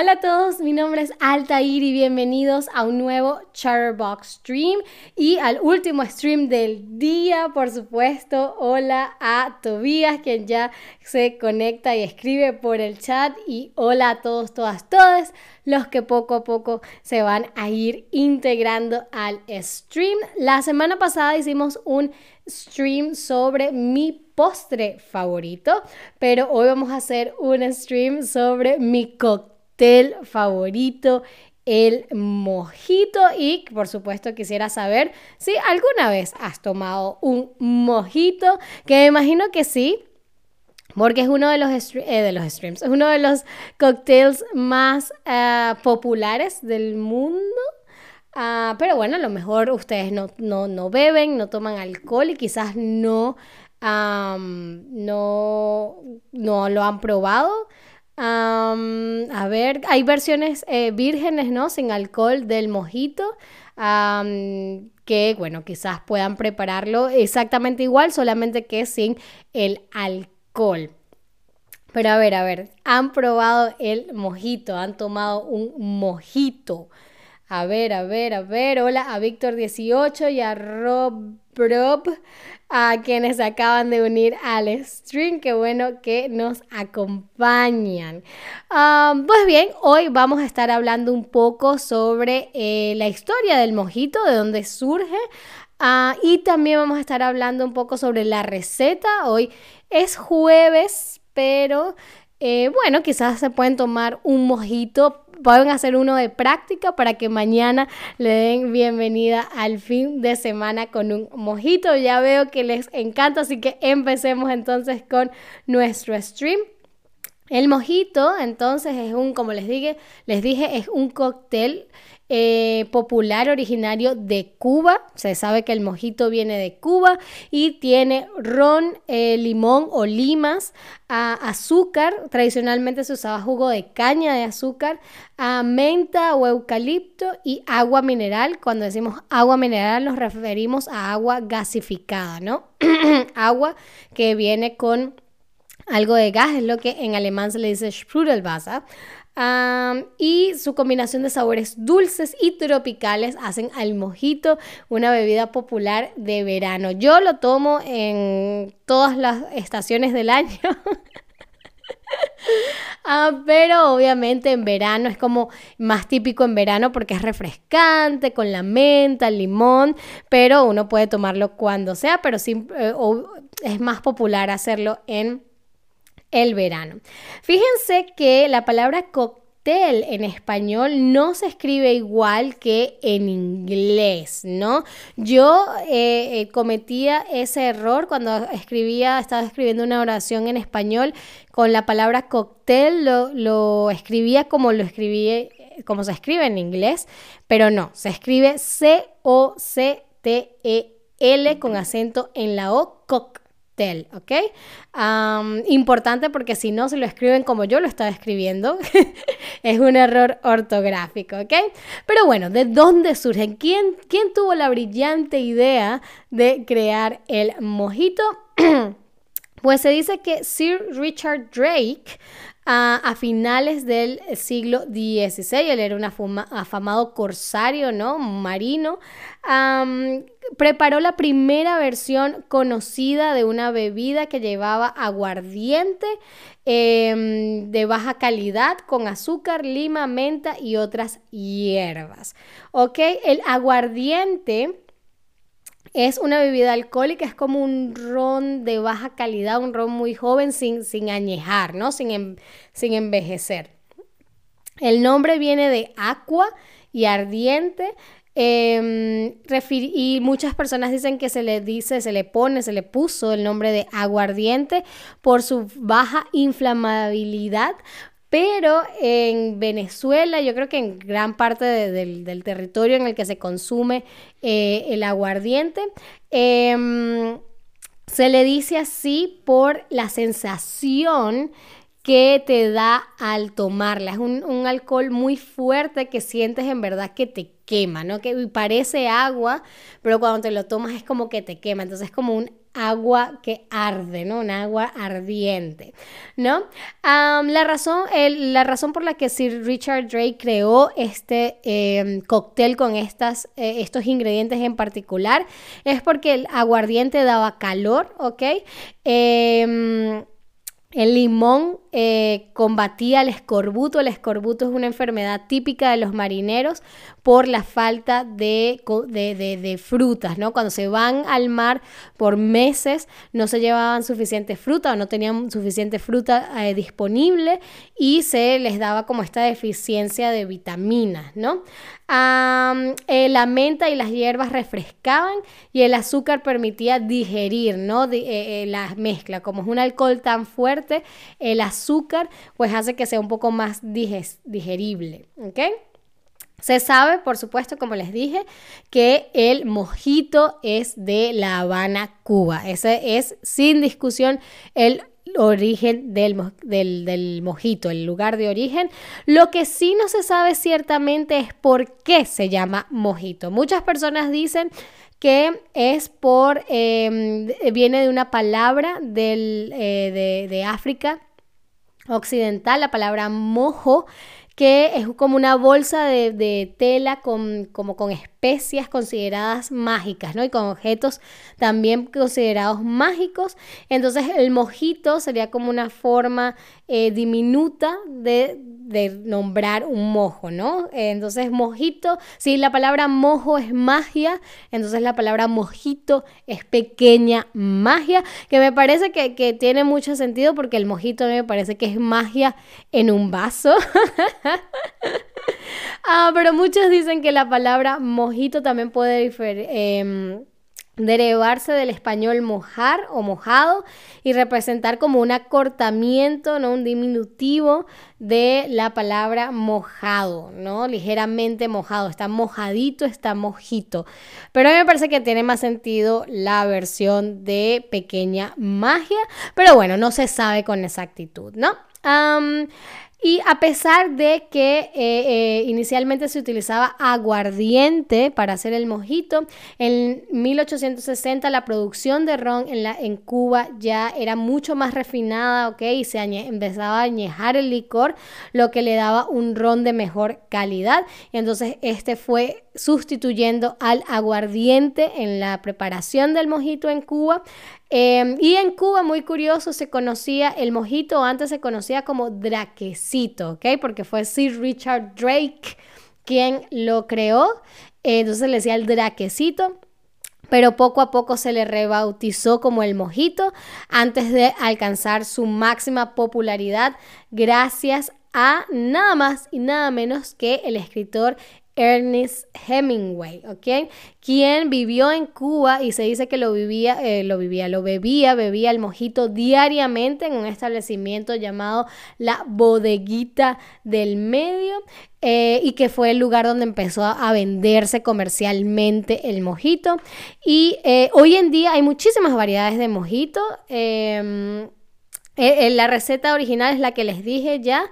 Hola a todos, mi nombre es Altair y bienvenidos a un nuevo Chatterbox Stream y al último stream del día, por supuesto. Hola a Tobías, quien ya se conecta y escribe por el chat y hola a todos, todas, todas los que poco a poco se van a ir integrando al stream. La semana pasada hicimos un stream sobre mi postre favorito, pero hoy vamos a hacer un stream sobre mi cóctel favorito, el mojito y por supuesto quisiera saber si alguna vez has tomado un mojito, que me imagino que sí, porque es uno de los, eh, de los streams, es uno de los cócteles más eh, populares del mundo. Ah, pero bueno, a lo mejor ustedes no, no, beben, no toman alcohol y quizás no, no, no lo han probado a ver, hay versiones eh, vírgenes, ¿no? Sin alcohol del mojito. que bueno, quizás puedan prepararlo exactamente igual, solamente que sin el alcohol. Pero a ver, a ver, han probado el mojito, han tomado un mojito. A ver, a ver, a ver. Hola a Víctor18 y a Rob Rob, a quienes acaban de unir al stream. Qué bueno que nos acompañan. pues bien, hoy vamos a estar hablando un poco sobre eh, la historia del mojito, de dónde surge. Ah, y también vamos a estar hablando un poco sobre la receta. Hoy es jueves, pero eh, bueno, quizás se pueden tomar un mojito pueden hacer uno de práctica para que mañana le den bienvenida al fin de semana con un mojito. Ya veo que les encanta, así que empecemos entonces con nuestro stream. El mojito, entonces, es un, como les dije, les dije, es un cóctel eh, popular originario de Cuba. Se sabe que el mojito viene de Cuba y tiene ron, eh, limón o limas, azúcar. Tradicionalmente se usaba jugo de caña de azúcar, menta o eucalipto y agua mineral. Cuando decimos agua mineral nos referimos a agua gasificada, ¿no? agua que viene con algo de gas, es lo que en alemán se le dice Sprudelwasser y su combinación de sabores dulces y tropicales hacen al mojito una bebida popular de verano. Yo lo tomo en todas las estaciones del año. Ah, pero obviamente en verano es como más típico en verano porque es refrescante, con la menta, el limón, pero uno puede tomarlo cuando sea, pero eh, es más popular hacerlo en el verano. Fíjense que la palabra cóctel en español no se escribe igual que en inglés, ¿no? Yo eh, eh, cometía ese error cuando escribía, estaba escribiendo una oración en español con la palabra cóctel, lo, escribía como lo escribí, como se escribe en inglés, pero no, se escribe C-O-C-T-E-L con acento en la O, ¿ok? importante porque si no se lo escriben como yo lo estaba escribiendo, es un error ortográfico, ¿ok? Pero bueno, ¿de dónde surge? ¿Quién, quién tuvo la brillante idea de crear el mojito? pues se dice que Sir Richard Drake a, finales del siglo XVI. Él era un afamado corsario, ¿no? Marino. preparó la primera versión conocida de una bebida que llevaba aguardiente em, de baja calidad con azúcar, lima, menta y otras hierbas. ¿Ok? El aguardiente es una bebida alcohólica, es como un ron de baja calidad, un ron muy joven sin, sin añejar, ¿no? Sin, sin envejecer. El nombre viene de aqua y ardiente. Em, y muchas personas dicen que se le dice, se le pone, se le puso el nombre de aguardiente por su baja inflamabilidad, pero en Venezuela, yo creo que en gran parte del, territorio en el que se consume eh, el aguardiente, em, se le dice así por la sensación que te da al tomarla. Es un, un, alcohol muy fuerte que sientes en verdad que te quema, ¿no? Que parece agua, pero cuando te lo tomas es como que te quema. Entonces es como un agua que arde, ¿no? Un agua ardiente, ¿no? la, razón, la razón por la que Sir Richard Drake creó este em, cóctel con estas, eh, estos ingredientes en particular es porque el aguardiente daba calor, ¿ok? Em, el limón eh, combatía el escorbuto. El escorbuto es una enfermedad típica de los marineros por la falta de, frutas, ¿no? Cuando se van al mar por meses no se llevaban suficiente fruta o no tenían suficiente fruta eh, disponible y se les daba como esta deficiencia de vitaminas, ¿no? Eh, la menta y las hierbas refrescaban y el azúcar permitía digerir, ¿no? La mezcla. Como es un alcohol tan fuerte, el azúcar pues hace que sea un poco más digerible, ¿ok? Se sabe, por supuesto, como les dije, que el mojito es de La Habana, Cuba. Ese es, sin discusión, el origen del, mojito, el lugar de origen. Lo que sí no se sabe ciertamente es por qué se llama mojito. Muchas personas dicen que es por, em, viene de una palabra del, eh, de África occidental, la palabra mojo, que es como una bolsa de, tela con, como con especias consideradas mágicas, ¿no? Y con objetos también considerados mágicos. Entonces el mojito sería como una forma eh, diminuta de, nombrar un mojo, ¿no? entonces mojito, si la palabra mojo es magia, entonces la palabra mojito es pequeña magia, que me parece que, que tiene mucho sentido porque el mojito me parece que es magia en un vaso. ah, pero muchos dicen que la palabra mojito también puede em, derivarse del español mojar o mojado y representar como un acortamiento, ¿no? un diminutivo de la palabra mojado, ¿no? Ligeramente mojado, está mojadito, está mojito. Pero a mí me parece que tiene más sentido la versión de pequeña magia, pero bueno, no se sabe con exactitud, ¿no? Y a pesar de que eh, eh, inicialmente se utilizaba aguardiente para hacer el mojito, en 1860 la producción de ron en, la, en Cuba ya era mucho más refinada, ¿ok? Y se empezaba a añejar el licor, lo que le daba un ron de mejor calidad. Y entonces este fue sustituyendo al aguardiente en la preparación del mojito en Cuba. Em, y en Cuba, muy curioso, se conocía el mojito, antes se conocía como draquecito, ¿ok? Porque fue Sir Richard Drake quien lo creó, entonces le decía el draquecito pero poco a poco se le rebautizó como el mojito antes de alcanzar su máxima popularidad gracias a nada más y nada menos que el escritor Ernest Hemingway, ¿ok? Quien vivió en Cuba y se dice que lo vivía, eh, lo vivía, lo bebía, bebía el mojito diariamente en un establecimiento llamado la Bodeguita del Medio eh, y que fue el lugar donde empezó a, venderse comercialmente el mojito. Y eh, hoy en día hay muchísimas variedades de mojito. Em, la receta original es la que les dije ya.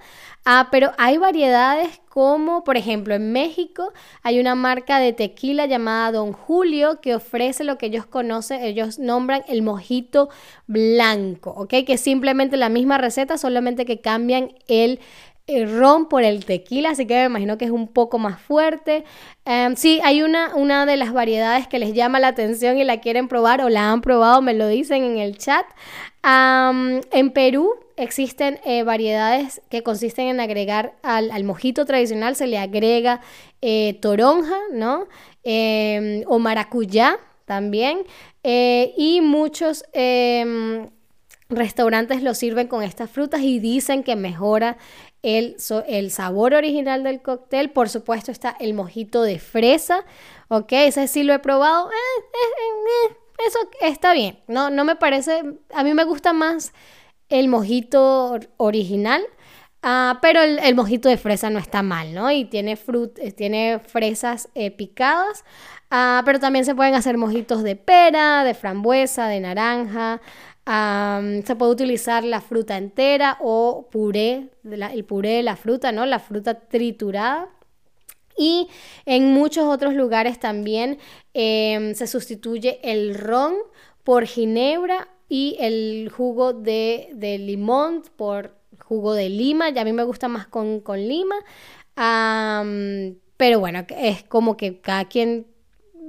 Ah, pero hay variedades como, por ejemplo, en México hay una marca de tequila llamada Don Julio que ofrece lo que ellos conocen, ellos nombran el mojito blanco, ¿ok? Que es simplemente la misma receta, solamente que cambian el ron por el tequila, así que me imagino que es un poco más fuerte. Em, sí, hay una, una de las variedades que les llama la atención y la quieren probar o la han probado, me lo dicen en el chat. en Perú existen eh, variedades que consisten en agregar al, mojito tradicional, se le agrega eh, toronja, ¿no? Em, o maracuyá también. Eh, y muchos em, restaurantes lo sirven con estas frutas y dicen que mejora el, el, sabor original del cóctel. Por supuesto está el mojito de fresa, ¿ok? Ese sí lo he probado. eso está bien. No, no me parece, a mí me gusta más el mojito original, ah, pero el, mojito de fresa no está mal, ¿no? Y tiene, frut, eh, tiene fresas eh, picadas, ah, pero también se pueden hacer mojitos de pera, de frambuesa, de naranja. Se puede utilizar la fruta entera o puré, el puré de la fruta, ¿no? La fruta triturada. Y en muchos otros lugares también em, se sustituye el ron por ginebra y el jugo de, limón por jugo de lima. Ya a mí me gusta más con, lima. pero bueno, es como que cada quien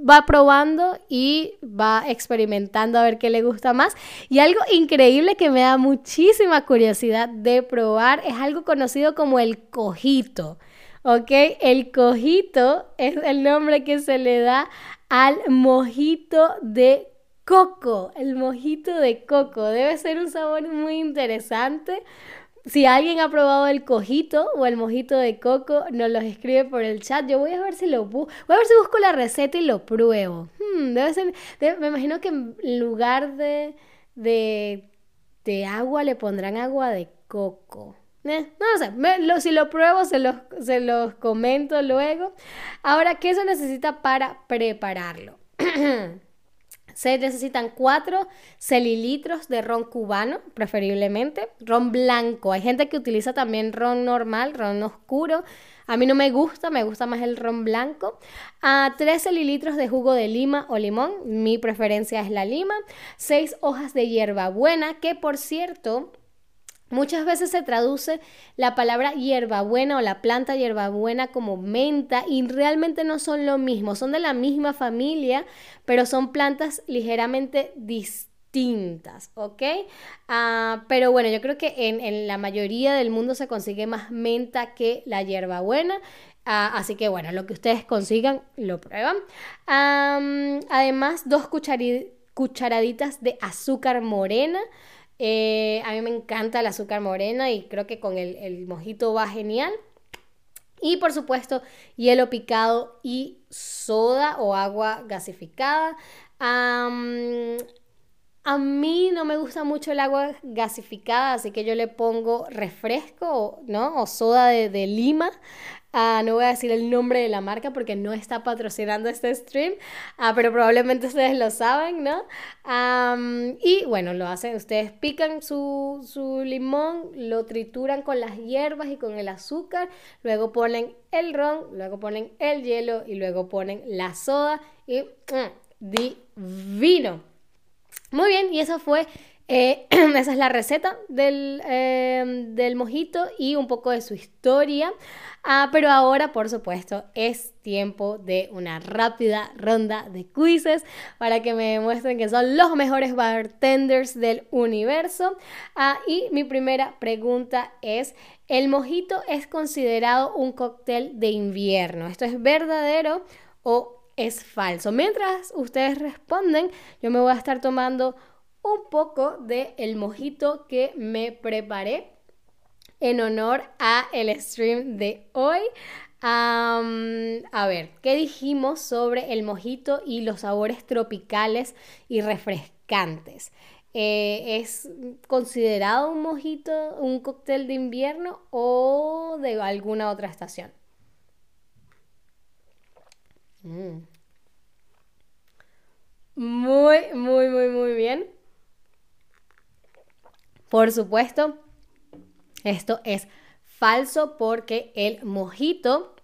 va probando y va experimentando a ver qué le gusta más. Y algo increíble que me da muchísima curiosidad de probar es algo conocido como el cojito. ¿Ok? El cojito es el nombre que se le da al mojito de coco. El mojito de coco. Debe ser un sabor muy interesante si alguien ha probado el cojito o el mojito de coco, nos los escribe por el chat. Yo voy a ver si lo voy a ver si busco la receta y lo pruebo. Hmm, debe ser, me imagino que en lugar de, de, de agua le pondrán agua de coco. Eh, no lo sé, si lo pruebo se los, se los comento luego. Ahora, ¿qué se necesita para prepararlo? Se necesitan 4 celilitros de ron cubano, preferiblemente, ron blanco. Hay gente que utiliza también ron normal, ron oscuro. A mí no me gusta, me gusta más el ron blanco. A 3 celilitros de jugo de lima o limón, mi preferencia es la lima. 6 hojas de hierbabuena, que por cierto, Muchas veces se traduce la palabra hierbabuena o la planta hierbabuena como menta y realmente no son lo mismo, son de la misma familia, pero son plantas ligeramente distintas, ¿ok? Ah, pero bueno, yo creo que en, la mayoría del mundo se consigue más menta que la hierbabuena. Ah, así que bueno, lo que ustedes consigan, lo prueban. además, dos cucharaditas de azúcar morena. Eh, a mí me encanta el azúcar morena y creo que con el, mojito va genial. Y por supuesto, hielo picado y soda o agua gasificada. a mí no me gusta mucho el agua gasificada, así que yo le pongo refresco, ¿no? O soda de lima. Ah, no voy a decir el nombre de la marca porque no está patrocinando este stream, ah, pero probablemente ustedes lo saben, ¿no? y bueno, lo hacen, ustedes pican su, su, limón, lo trituran con las hierbas y con el azúcar, luego ponen el ron, luego ponen el hielo y luego ponen la soda y mm, divino. Muy bien, y eso fue eh, esa es la receta del, em, del, mojito y un poco de su historia. Ah, pero ahora, por supuesto, es tiempo de una rápida ronda de quizzes para que me demuestren que son los mejores bartenders del universo. Ah, y mi primera pregunta es, ¿el mojito es considerado un cóctel de invierno? ¿Esto es verdadero o es falso? Mientras ustedes responden, yo me voy a estar tomando un poco de el mojito que me preparé en honor a el stream de hoy. a ver, ¿qué dijimos sobre el mojito y los sabores tropicales y refrescantes? Eh, ¿Es considerado un mojito un cóctel de invierno o de alguna otra estación? Mm. Muy, muy, muy, muy bien. Por supuesto, esto es falso porque el mojito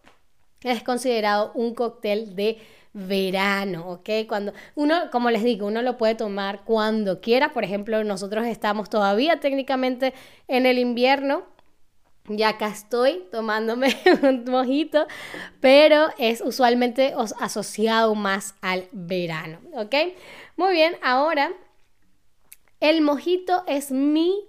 es considerado un cóctel de verano, ¿ok? Cuando uno, como les digo, uno lo puede tomar cuando quiera. Por ejemplo, nosotros estamos todavía técnicamente en el invierno. Ya acá estoy tomándome un mojito, pero es usualmente asociado más al verano, ¿ok? Muy bien, ahora el mojito es mi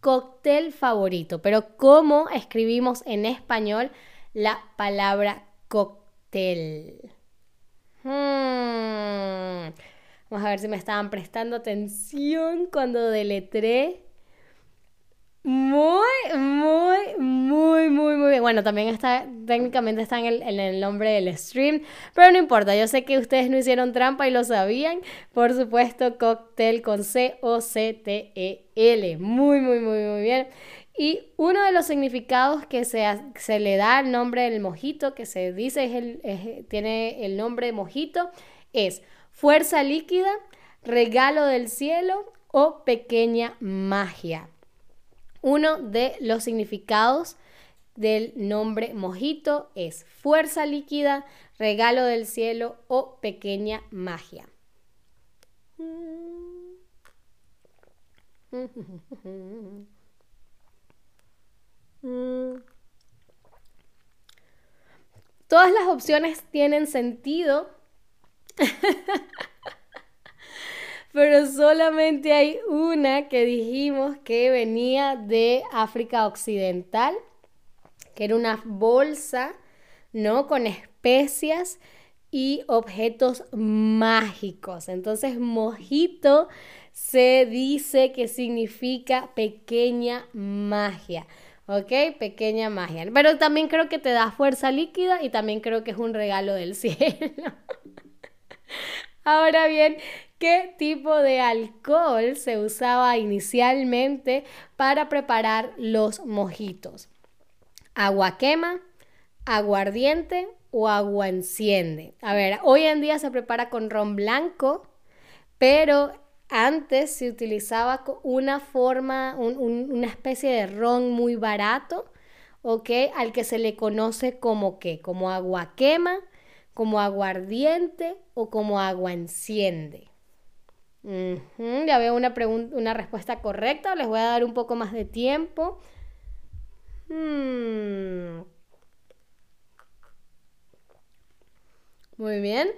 cóctel favorito, pero ¿cómo escribimos en español la palabra cóctel? Hmm. Vamos a ver si me estaban prestando atención cuando deletré muy, muy, muy, muy, muy bien. Bueno, también está, técnicamente está en el, en el, nombre del stream, pero no importa, yo sé que ustedes no hicieron trampa y lo sabían. Por supuesto, cóctel con C-O-C-T-E-L. Muy, muy, muy, muy bien. Y uno de los significados que se, se le da al nombre del mojito, que se dice es el, tiene el nombre de mojito, es fuerza líquida, regalo del cielo o pequeña magia. Uno de los significados del nombre mojito es fuerza líquida, regalo del cielo o pequeña magia. Todas las opciones tienen sentido, pero solamente hay una que dijimos que venía de África Occidental, que era una bolsa, ¿no? Con especias y objetos mágicos. Entonces, mojito se dice que significa pequeña magia. ¿Ok? Pequeña magia. Pero también creo que te da fuerza líquida y también creo que es un regalo del cielo. Ahora bien, ¿qué tipo de alcohol se usaba inicialmente para preparar los mojitos? ¿Agua quema, aguardiente o agua enciende? A ver, hoy en día se prepara con ron blanco, pero antes se utilizaba una forma, una especie de ron muy barato, ¿ok? Al que se le conoce como qué, como agua quema, como aguardiente o como agua enciende. Ya veo una, una respuesta correcta, les voy a dar un poco más de tiempo. Hmm. Muy bien.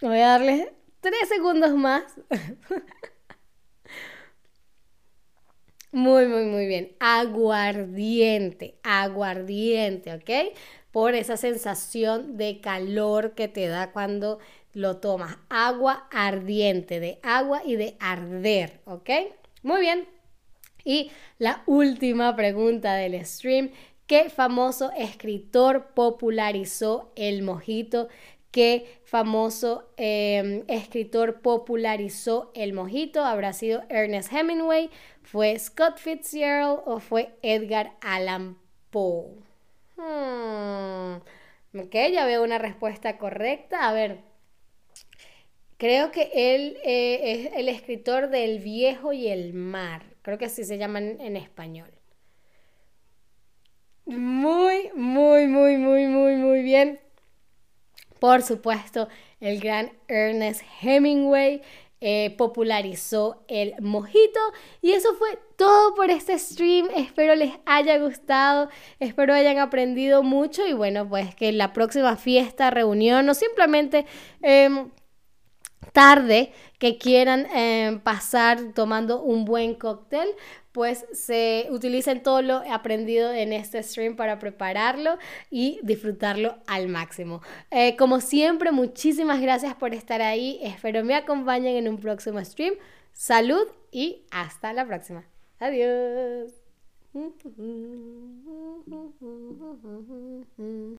Voy a darles tres segundos más. Muy, muy, muy bien. Aguardiente, aguardiente, ¿ok? Por esa sensación de calor que te da cuando lo tomas. Agua ardiente, de agua y de arder, ¿ok? Muy bien. Y la última pregunta del stream. ¿Qué famoso escritor popularizó el mojito? qué famoso em, escritor popularizó el mojito. ¿Habrá sido Ernest Hemingway? ¿Fue Scott Fitzgerald o fue Edgar Allan Poe? Hmm, ok, ya veo una respuesta correcta. A ver, creo que él eh, es el escritor del viejo y el mar. Creo que así se llaman en español. Muy, muy, muy, muy, muy, muy bien por supuesto, el gran Ernest Hemingway eh, popularizó el mojito. Y eso fue todo por este stream. Espero les haya gustado, espero hayan aprendido mucho y bueno, pues que la próxima fiesta, reunión o simplemente... Em, tarde que quieran em, pasar tomando un buen cóctel, pues se utilicen todo lo aprendido en este stream para prepararlo y disfrutarlo al máximo. Eh, como siempre, muchísimas gracias por estar ahí. Espero me acompañen en un próximo stream. Salud y hasta la próxima. Adiós.